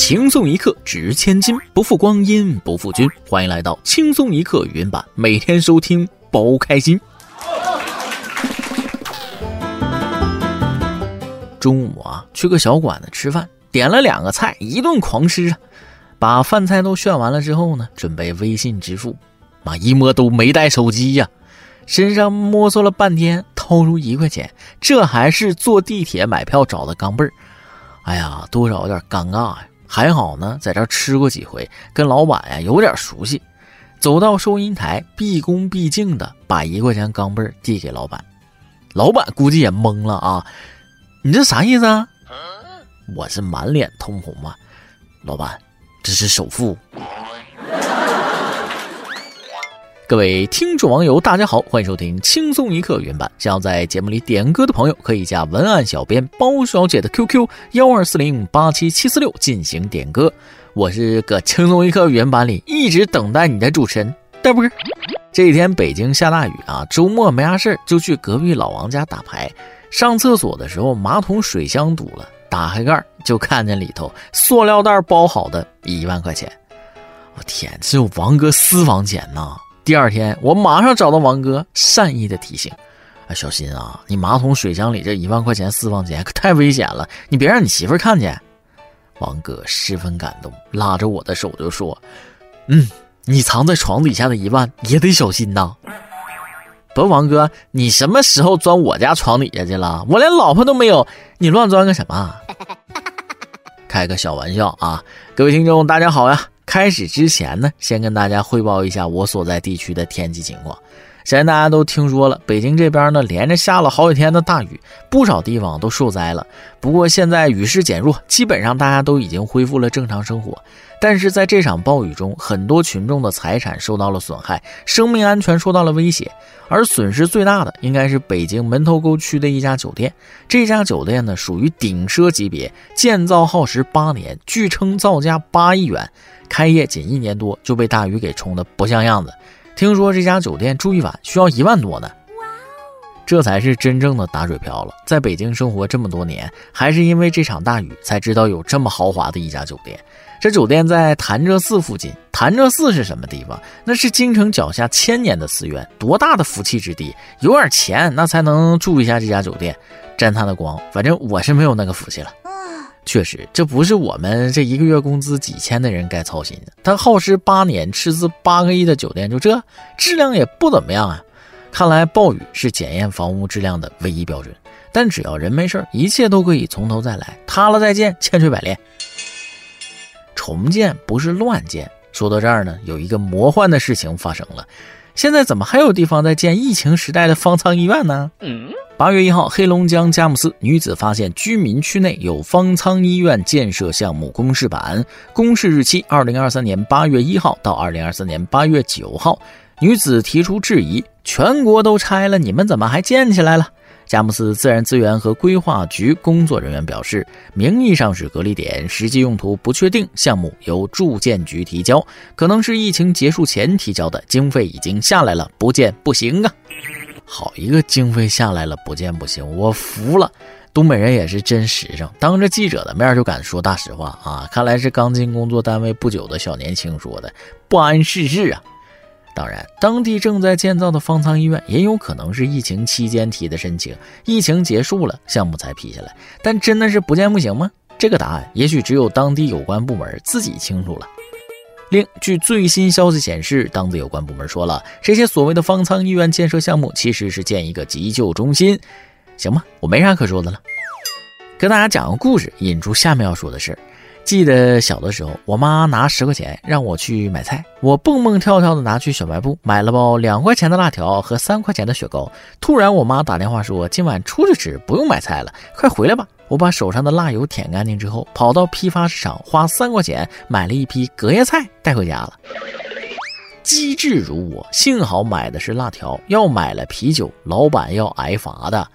轻松一刻值千金，不负光阴不负君。欢迎来到轻松一刻云版，每天收听包开心。中午啊，去个小馆子吃饭，点了两个菜，一顿狂吃啊。把饭菜都炫完了之后呢，准备微信支付，妈一摸都没带手机呀，身上摸索了半天，掏出一块钱，这还是坐地铁买票找的钢镚儿。哎呀，多少有点尴尬呀！还好呢，在这吃过几回，跟老板呀有点熟悉。走到收银台，毕恭毕敬的把一块钱钢镚递给老板。老板估计也懵了啊，你这啥意思啊？我是满脸通红啊，老板，这是首付。各位听众网友，大家好，欢迎收听轻松一刻原版。想要在节目里点歌的朋友，可以加文案小编包小姐的 QQ 幺二四零八七七四六进行点歌。我是搁轻松一刻原版里一直等待你的主持人大波。这几天北京下大雨啊，周末没啥事儿就去隔壁老王家打牌。上厕所的时候，马桶水箱堵了，打开盖就看见里头塑料袋包好的一万块钱。我天，这有王哥私房钱呐！第二天，我马上找到王哥，善意的提醒：“啊，小心啊，你马桶水箱里这一万块钱私房钱可 太危险了，你别让你媳妇看见。”王哥十分感动，拉着我的手就说：“嗯，你藏在床底下的一万也得小心呐。”不，王哥，你什么时候钻我家床底下去了？我连老婆都没有，你乱钻个什么？开个小玩笑啊！各位听众，大家好呀。开始之前呢，先跟大家汇报一下我所在地区的天气情况。既然大家都听说了，北京这边呢连着下了好几天的大雨，不少地方都受灾了。不过现在雨势减弱，基本上大家都已经恢复了正常生活。但是在这场暴雨中，很多群众的财产受到了损害，生命安全受到了威胁。而损失最大的应该是北京门头沟区的一家酒店。这家酒店呢属于顶奢级别，建造耗时八年，据称造价八亿元。开业仅一年多就被大雨给冲得不像样子，听说这家酒店住一晚需要一万多呢。这才是真正的打水漂了。在北京生活这么多年，还是因为这场大雨才知道有这么豪华的一家酒店。这酒店在潭柘寺附近。潭柘寺是什么地方？那是京城脚下千年的寺院，多大的福气之地！有点钱那才能住一下这家酒店，沾他的光。反正我是没有那个福气了。确实，这不是我们这一个月工资几千的人该操心的。他耗时八年，斥资八个亿的酒店，就这质量也不怎么样啊！看来暴雨是检验房屋质量的唯一标准。但只要人没事一切都可以从头再来，塌了再建，千锤百炼。重建不是乱建。说到这儿呢，有一个魔幻的事情发生了。现在怎么还有地方在建疫情时代的方舱医院呢？八月一号，黑龙江佳木斯女子发现居民区内有方舱医院建设项目公示板，公示日期二零二三年八月一号到二零二三年八月九号。女子提出质疑：全国都拆了，你们怎么还建起来了？佳木斯自然资源和规划局工作人员表示，名义上是隔离点，实际用途不确定。项目由住建局提交，可能是疫情结束前提交的，经费已经下来了，不建不行啊。好一个经费下来了不见不行，我服了！东北人也是真实诚，当着记者的面就敢说大实话啊！看来是刚进工作单位不久的小年轻说的，不谙世事啊！当然，当地正在建造的方舱医院也有可能是疫情期间提的申请，疫情结束了项目才批下来。但真的是不见不行吗？这个答案也许只有当地有关部门自己清楚了。另据最新消息显示，当地有关部门说了，这些所谓的方舱医院建设项目其实是建一个急救中心。行吧，我没啥可说的了，跟大家讲个故事，引出下面要说的事。记得小的时候，我妈拿十块钱让我去买菜，我蹦蹦跳跳的拿去小卖部买了包两块钱的辣条和三块钱的雪糕。突然，我妈打电话说今晚出去吃，不用买菜了，快回来吧。我把手上的辣油舔干净之后，跑到批发市场，花三块钱买了一批隔夜菜带回家了。机智如我，幸好买的是辣条，要买了啤酒，老板要挨罚的。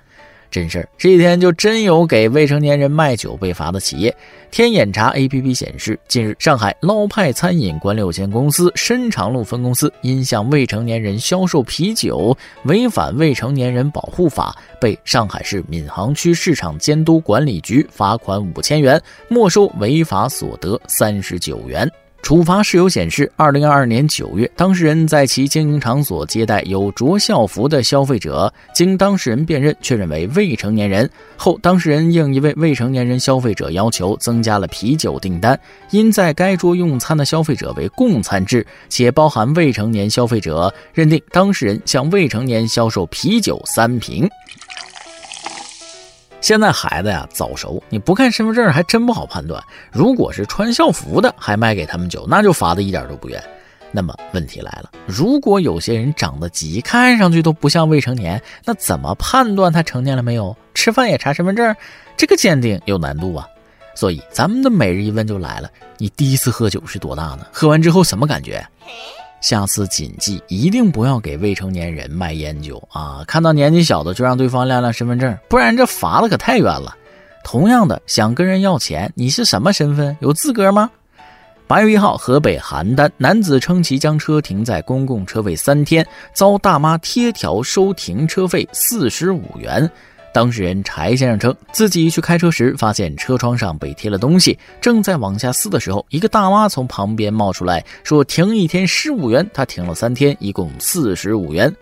真事儿，这几天就真有给未成年人卖酒被罚的企业。天眼查 APP 显示，近日上海捞派餐饮管理有限公司申长路分公司因向未成年人销售啤酒，违反《未成年人保护法》，被上海市闵行区市场监督管理局罚款五千元，没收违法所得三十九元。处罚事由显示，二零二二年九月，当事人在其经营场所接待有着校服的消费者，经当事人辨认确认为未成年人后，当事人应一位未成年人消费者要求增加了啤酒订单。因在该桌用餐的消费者为共餐制，且包含未成年消费者，认定当事人向未成年销售啤酒三瓶。现在孩子呀早熟，你不看身份证还真不好判断。如果是穿校服的还卖给他们酒，那就罚的一点都不冤。那么问题来了，如果有些人长得急，看上去都不像未成年，那怎么判断他成年了没有？吃饭也查身份证，这个鉴定有难度啊。所以咱们的每日一问就来了：你第一次喝酒是多大呢？喝完之后什么感觉？下次谨记，一定不要给未成年人卖烟酒啊！看到年纪小的就让对方亮亮身份证，不然这罚的可太冤了。同样的，想跟人要钱，你是什么身份？有资格吗？八月一号，河北邯郸男子称其将车停在公共车位三天，遭大妈贴条收停车费四十五元。当事人柴先生称，自己去开车时发现车窗上被贴了东西，正在往下撕的时候，一个大妈从旁边冒出来，说停一天十五元，他停了三天，一共四十五元。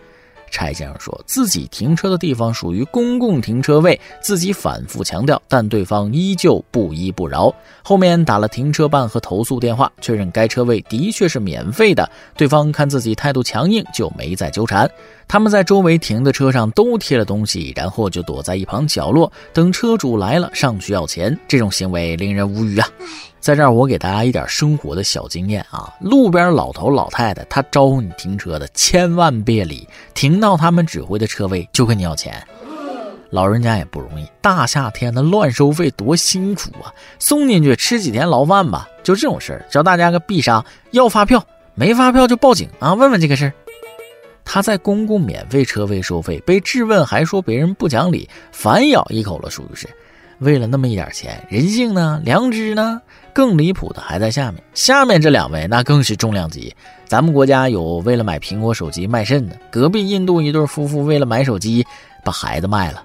柴先生说自己停车的地方属于公共停车位，自己反复强调，但对方依旧不依不饶。后面打了停车办和投诉电话，确认该车位的确是免费的。对方看自己态度强硬，就没再纠缠。他们在周围停的车上都贴了东西，然后就躲在一旁角落，等车主来了上去要钱。这种行为令人无语啊！在这儿，我给大家一点生活的小经验啊。路边老头老太太，他招呼你停车的，千万别理，停到他们指挥的车位就跟你要钱。老人家也不容易，大夏天的乱收费多辛苦啊！送进去吃几天牢饭吧。就这种事儿，教大家个必杀：要发票，没发票就报警啊！问问这个事儿。他在公共免费车位收费，被质问还说别人不讲理，反咬一口了，属于是。为了那么一点钱，人性呢？良知呢？更离谱的还在下面。下面这两位那更是重量级。咱们国家有为了买苹果手机卖肾的，隔壁印度一对夫妇为了买手机把孩子卖了。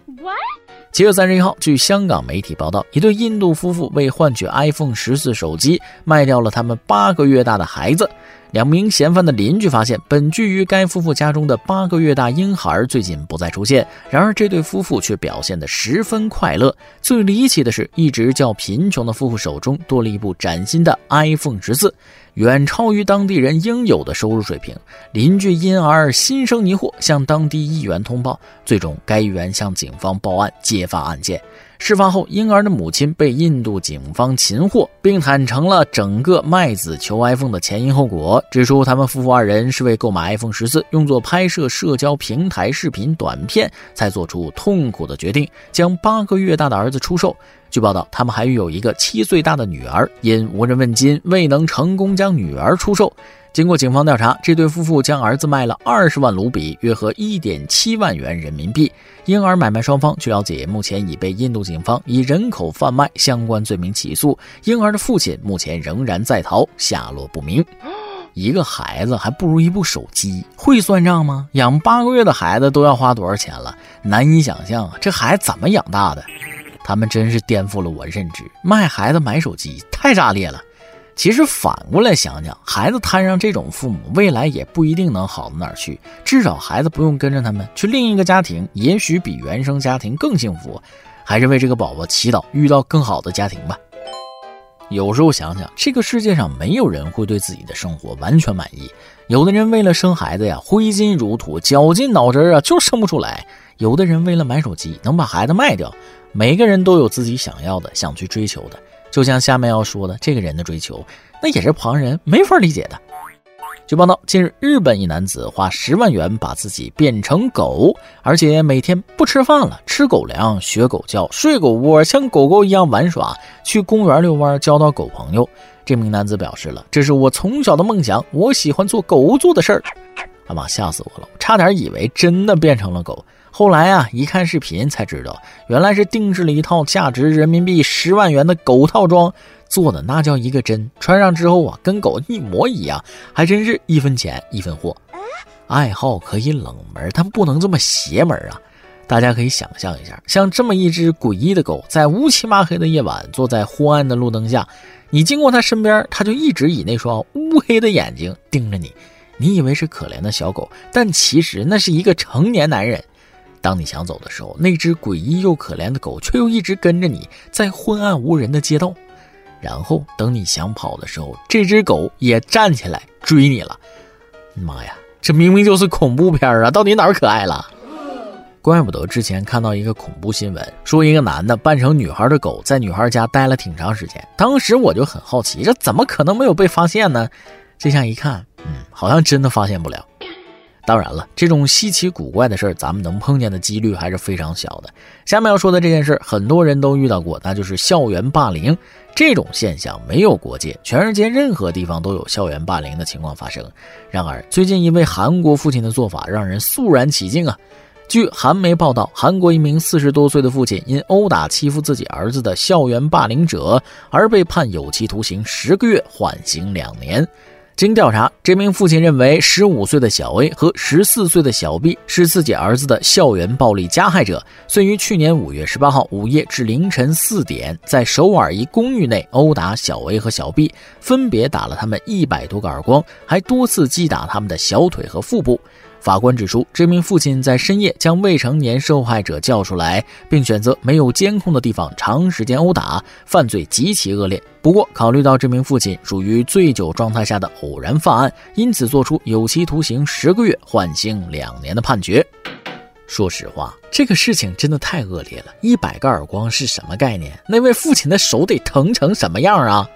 七月三十一号，据香港媒体报道，一对印度夫妇为换取 iPhone 十四手机，卖掉了他们八个月大的孩子。两名嫌犯的邻居发现，本居于该夫妇家中的八个月大婴孩最近不再出现。然而，这对夫妇却表现得十分快乐。最离奇的是，一直较贫穷的夫妇手中多了一部崭新的 iPhone 十四，远超于当地人应有的收入水平。邻居因而心生疑惑，向当地议员通报。最终，该议员向警方报案，揭发案件。事发后，婴儿的母亲被印度警方擒获，并坦诚了整个卖子求 iPhone 的前因后果，指出他们夫妇二人是为购买 iPhone 十四用作拍摄社交平台视频短片，才做出痛苦的决定，将八个月大的儿子出售。据报道，他们还育有一个七岁大的女儿，因无人问津，未能成功将女儿出售。经过警方调查，这对夫妇将儿子卖了二十万卢比，约合一点七万元人民币。婴儿买卖双方，据了解，目前已被印度警方以人口贩卖相关罪名起诉。婴儿的父亲目前仍然在逃，下落不明。一个孩子还不如一部手机，会算账吗？养八个月的孩子都要花多少钱了？难以想象啊！这孩子怎么养大的？他们真是颠覆了我认知，卖孩子买手机太炸裂了。其实反过来想想，孩子摊上这种父母，未来也不一定能好到哪儿去。至少孩子不用跟着他们去另一个家庭，也许比原生家庭更幸福。还是为这个宝宝祈祷，遇到更好的家庭吧。有时候想想，这个世界上没有人会对自己的生活完全满意。有的人为了生孩子呀，挥金如土，绞尽脑汁啊，就生不出来；有的人为了买手机，能把孩子卖掉。每个人都有自己想要的，想去追求的。就像下面要说的，这个人的追求，那也是旁人没法理解的。据报道，近日日本一男子花十万元把自己变成狗，而且每天不吃饭了，吃狗粮，学狗叫，睡狗窝，像狗狗一样玩耍，去公园遛弯，交到狗朋友。这名男子表示了：“这是我从小的梦想，我喜欢做狗做的事儿。”啊妈，吓死我了！差点以为真的变成了狗。后来啊，一看视频才知道，原来是定制了一套价值人民币十万元的狗套装，做的那叫一个真，穿上之后啊，跟狗一模一样，还真是一分钱一分货。爱好可以冷门，但不能这么邪门啊！大家可以想象一下，像这么一只诡异的狗，在乌漆麻黑的夜晚，坐在昏暗的路灯下，你经过它身边，它就一直以那双乌黑的眼睛盯着你。你以为是可怜的小狗，但其实那是一个成年男人。当你想走的时候，那只诡异又可怜的狗却又一直跟着你在昏暗无人的街道。然后等你想跑的时候，这只狗也站起来追你了。妈呀，这明明就是恐怖片啊！到底哪儿可爱了？怪不得之前看到一个恐怖新闻，说一个男的扮成女孩的狗在女孩家待了挺长时间。当时我就很好奇，这怎么可能没有被发现呢？这下一看，嗯，好像真的发现不了。当然了，这种稀奇古怪的事儿，咱们能碰见的几率还是非常小的。下面要说的这件事，很多人都遇到过，那就是校园霸凌。这种现象没有国界，全世界任何地方都有校园霸凌的情况发生。然而，最近一位韩国父亲的做法让人肃然起敬啊。据韩媒报道，韩国一名四十多岁的父亲因殴打欺负自己儿子的校园霸凌者而被判有期徒刑十个月，缓刑两年。经调查，这名父亲认为十五岁的小 A 和十四岁的小 B 是自己儿子的校园暴力加害者，遂于去年五月十八号午夜至凌晨四点，在首尔一公寓内殴打小 A 和小 B，分别打了他们一百多个耳光，还多次击打他们的小腿和腹部。法官指出，这名父亲在深夜将未成年受害者叫出来，并选择没有监控的地方长时间殴打，犯罪极其恶劣。不过，考虑到这名父亲属于醉酒状态下的偶然犯案，因此作出有期徒刑十个月、缓刑两年的判决。说实话，这个事情真的太恶劣了，一百个耳光是什么概念？那位父亲的手得疼成什么样啊？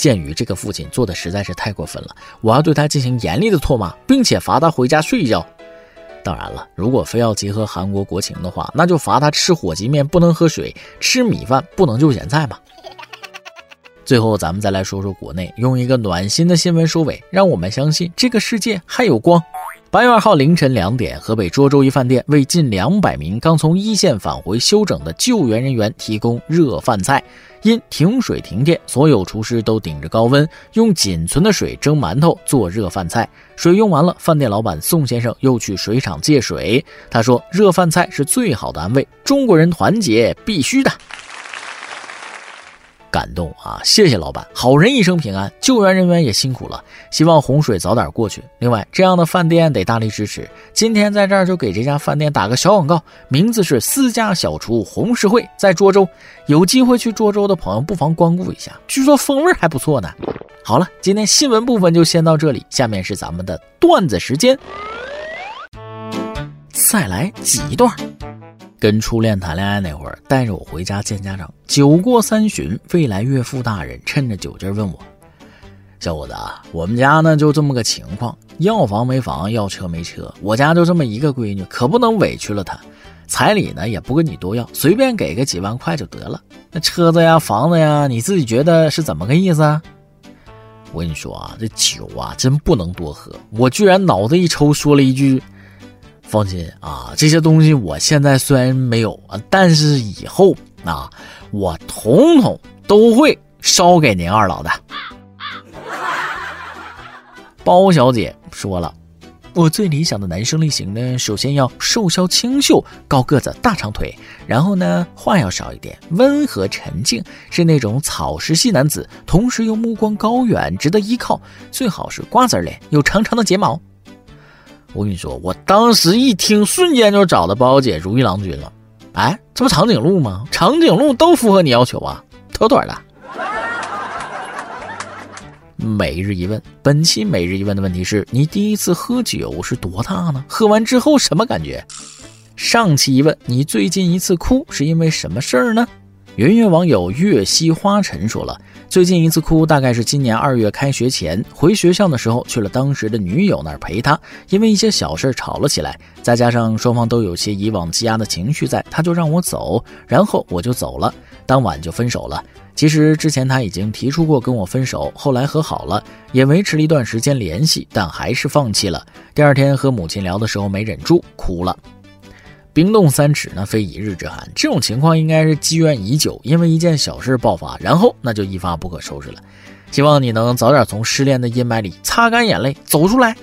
鉴于这个父亲做的实在是太过分了，我要对他进行严厉的唾骂，并且罚他回家睡一觉。当然了，如果非要结合韩国国情的话，那就罚他吃火鸡面不能喝水，吃米饭不能就咸菜吧。最后，咱们再来说说国内，用一个暖心的新闻收尾，让我们相信这个世界还有光。八月二号凌晨两点，河北涿州一饭店为近两百名刚从一线返回休整的救援人员提供热饭菜。因停水停电，所有厨师都顶着高温，用仅存的水蒸馒头做热饭菜。水用完了，饭店老板宋先生又去水厂借水。他说：“热饭菜是最好的安慰，中国人团结必须的。”感动啊！谢谢老板，好人一生平安。救援人员也辛苦了，希望洪水早点过去。另外，这样的饭店得大力支持。今天在这儿就给这家饭店打个小广告，名字是私家小厨洪石会，在涿州。有机会去涿州的朋友不妨光顾一下，据说风味还不错呢。好了，今天新闻部分就先到这里，下面是咱们的段子时间，再来几段。跟初恋谈恋爱那会儿，带着我回家见家长。酒过三巡，未来岳父大人趁着酒劲问我：“小伙子，我们家呢就这么个情况，要房没房，要车没车。我家就这么一个闺女，可不能委屈了她。彩礼呢也不跟你多要，随便给个几万块就得了。那车子呀、房子呀，你自己觉得是怎么个意思啊？”我跟你说啊，这酒啊真不能多喝。我居然脑子一抽，说了一句。放心啊，这些东西我现在虽然没有啊，但是以后啊，我统统都会烧给您二老的。包小姐说了，我最理想的男生类型呢，首先要瘦削清秀、高个子、大长腿，然后呢话要少一点，温和沉静，是那种草食系男子，同时又目光高远，值得依靠，最好是瓜子脸，有长长的睫毛。我跟你说，我当时一听，瞬间就找到包姐如意郎君了。哎，这不长颈鹿吗？长颈鹿都符合你要求啊，妥妥的。每日一问，本期每日一问的问题是你第一次喝酒是多大呢？喝完之后什么感觉？上期一问，你最近一次哭是因为什么事儿呢？圆圆网友月溪花尘说了。最近一次哭，大概是今年二月开学前回学校的时候，去了当时的女友那儿陪她，因为一些小事吵了起来，再加上双方都有些以往积压的情绪在，他就让我走，然后我就走了，当晚就分手了。其实之前他已经提出过跟我分手，后来和好了，也维持了一段时间联系，但还是放弃了。第二天和母亲聊的时候没忍住哭了。冰冻三尺那非一日之寒。这种情况应该是积怨已久，因为一件小事爆发，然后那就一发不可收拾了。希望你能早点从失恋的阴霾里擦干眼泪，走出来。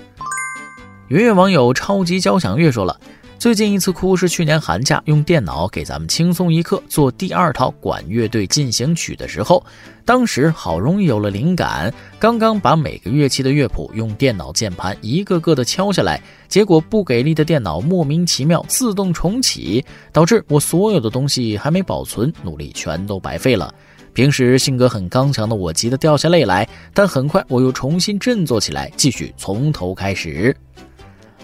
云云网友超级交响乐说了。最近一次哭是去年寒假用电脑给咱们轻松一刻做第二套管乐队进行曲的时候，当时好容易有了灵感，刚刚把每个乐器的乐谱用电脑键盘一个个的敲下来，结果不给力的电脑莫名其妙自动重启，导致我所有的东西还没保存，努力全都白费了。平时性格很刚强的我急得掉下泪来，但很快我又重新振作起来，继续从头开始。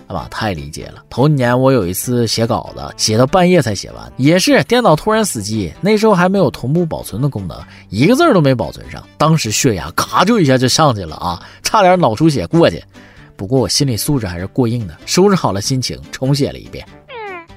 啊，太理解了。头几年我有一次写稿子，写到半夜才写完，也是电脑突然死机，那时候还没有同步保存的功能，一个字都没保存上。当时血压咔就一下就上去了啊，差点脑出血过去。不过我心理素质还是过硬的，收拾好了心情，重写了一遍。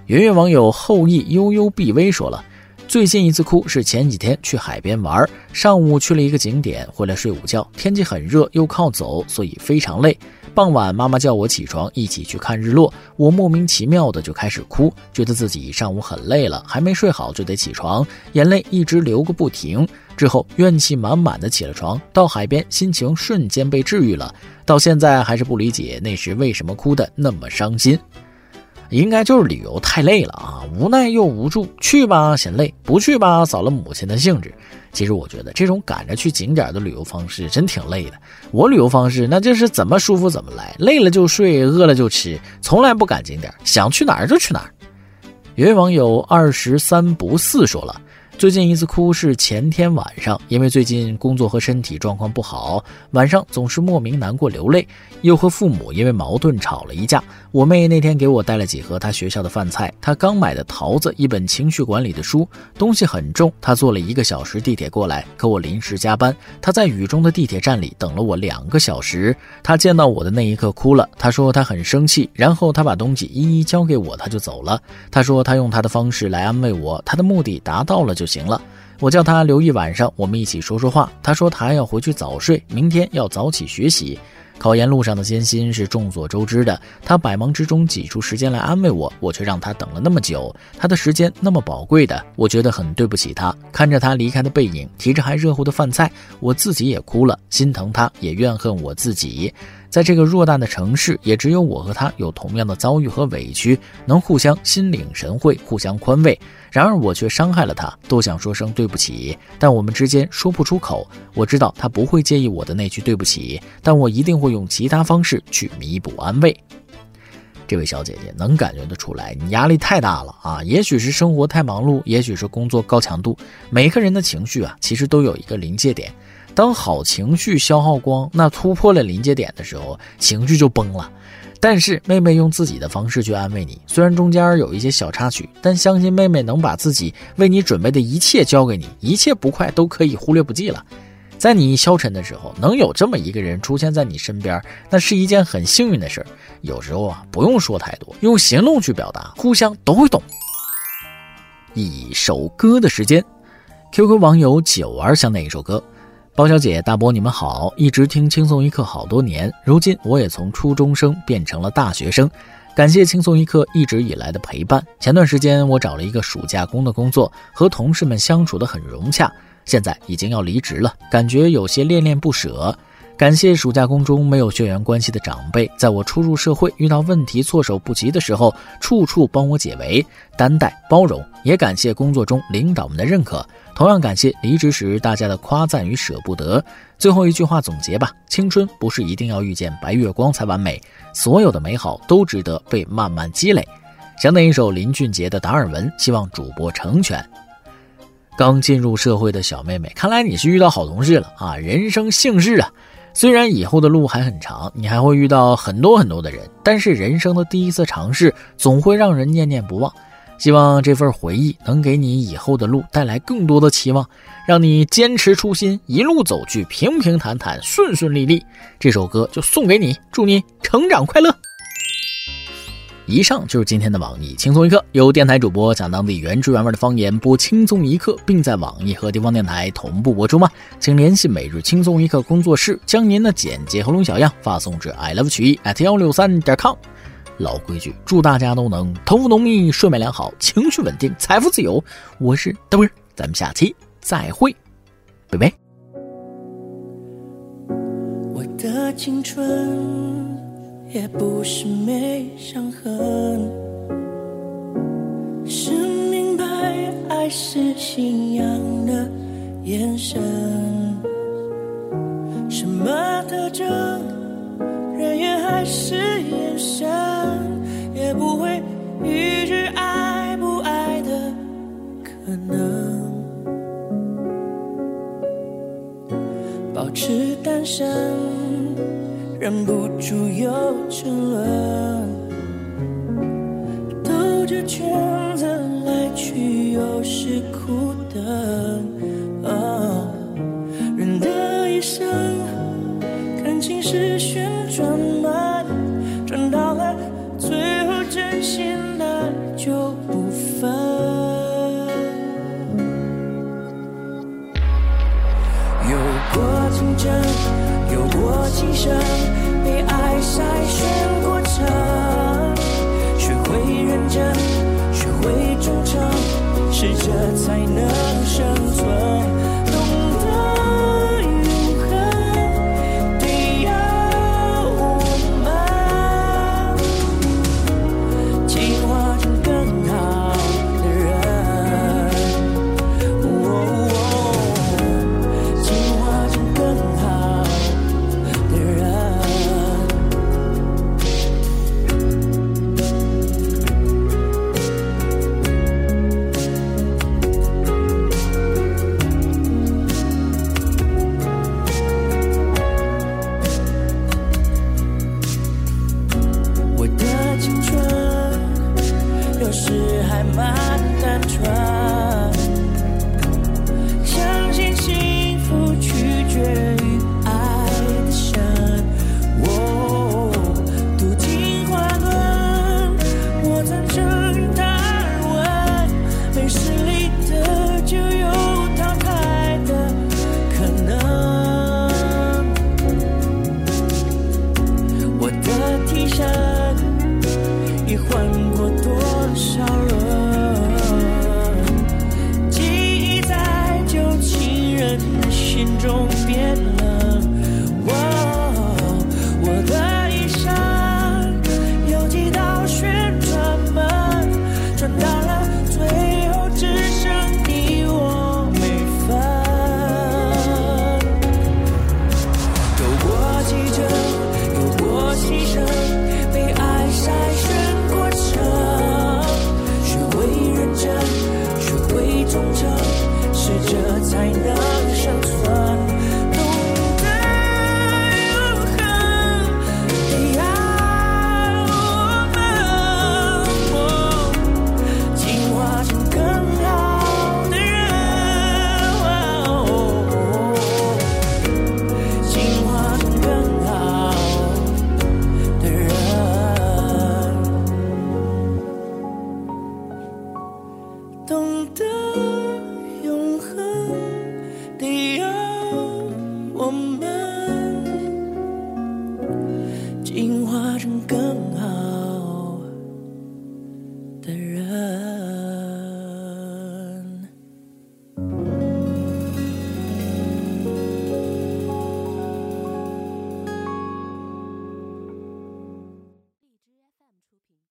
云云网友后羿悠悠 BV 说了。最近一次哭是前几天去海边玩，上午去了一个景点，回来睡午觉。天气很热，又靠走，所以非常累。傍晚，妈妈叫我起床一起去看日落，我莫名其妙的就开始哭，觉得自己上午很累了，还没睡好就得起床，眼泪一直流个不停。之后怨气满满的起了床，到海边，心情瞬间被治愈了。到现在还是不理解那时为什么哭的那么伤心。应该就是旅游太累了啊，无奈又无助，去吧嫌累，不去吧扫了母亲的兴致。其实我觉得这种赶着去景点的旅游方式真挺累的。我旅游方式那就是怎么舒服怎么来，累了就睡，饿了就吃，从来不赶景点，想去哪儿就去哪儿。有位网友二十三不四说了。最近一次哭是前天晚上，因为最近工作和身体状况不好，晚上总是莫名难过流泪，又和父母因为矛盾吵了一架。我妹那天给我带了几盒她学校的饭菜，她刚买的桃子，一本情绪管理的书，东西很重。她坐了一个小时地铁过来，可我临时加班，她在雨中的地铁站里等了我两个小时。她见到我的那一刻哭了，她说她很生气，然后她把东西一一交给我，她就走了。她说她用她的方式来安慰我，她的目的达到了就。行了，我叫他留一晚上，我们一起说说话。他说他要回去早睡，明天要早起学习。考研路上的艰辛是众所周知的，他百忙之中挤出时间来安慰我，我却让他等了那么久。他的时间那么宝贵的，我觉得很对不起他。看着他离开的背影，提着还热乎的饭菜，我自己也哭了，心疼他，也怨恨我自己。在这个偌大的城市，也只有我和他有同样的遭遇和委屈，能互相心领神会，互相宽慰。然而我却伤害了他，都想说声对不起，但我们之间说不出口。我知道他不会介意我的那句对不起，但我一定会用其他方式去弥补安慰。这位小姐姐能感觉得出来，你压力太大了啊！也许是生活太忙碌，也许是工作高强度。每个人的情绪啊，其实都有一个临界点。当好情绪消耗光，那突破了临界点的时候，情绪就崩了。但是妹妹用自己的方式去安慰你，虽然中间有一些小插曲，但相信妹妹能把自己为你准备的一切交给你，一切不快都可以忽略不计了。在你消沉的时候，能有这么一个人出现在你身边，那是一件很幸运的事儿。有时候啊，不用说太多，用行动去表达，互相都会懂。一首歌的时间，QQ 网友九儿想哪一首歌？包小姐、大波，你们好！一直听轻松一刻好多年，如今我也从初中生变成了大学生，感谢轻松一刻一直以来的陪伴。前段时间我找了一个暑假工的工作，和同事们相处得很融洽，现在已经要离职了，感觉有些恋恋不舍。感谢暑假工中没有血缘关系的长辈，在我初入社会遇到问题措手不及的时候，处处帮我解围，担待包容。也感谢工作中领导们的认可，同样感谢离职时大家的夸赞与舍不得。最后一句话总结吧：青春不是一定要遇见白月光才完美，所有的美好都值得被慢慢积累。想点一首林俊杰的《达尔文》，希望主播成全。刚进入社会的小妹妹，看来你是遇到好同事了啊！人生幸事啊！虽然以后的路还很长，你还会遇到很多很多的人，但是人生的第一次尝试总会让人念念不忘。希望这份回忆能给你以后的路带来更多的期望，让你坚持初心，一路走去平平坦坦、顺顺利利。这首歌就送给你，祝你成长快乐。以上就是今天的网易轻松一刻，由电台主播讲当地原汁原味的方言播轻松一刻，并在网易和地方电台同步播出吗？请联系每日轻松一刻工作室，将您的简介和录小样发送至 i love 曲艺 at 幺六三点 com。老规矩，祝大家都能头发浓密、睡眠良好、情绪稳定、财富自由。我是邓文，咱们下期再会，拜拜。我的青春也不是没伤痕，是明白爱是信仰的眼神。忍不住又沉沦，兜着圈子来去，又是苦等。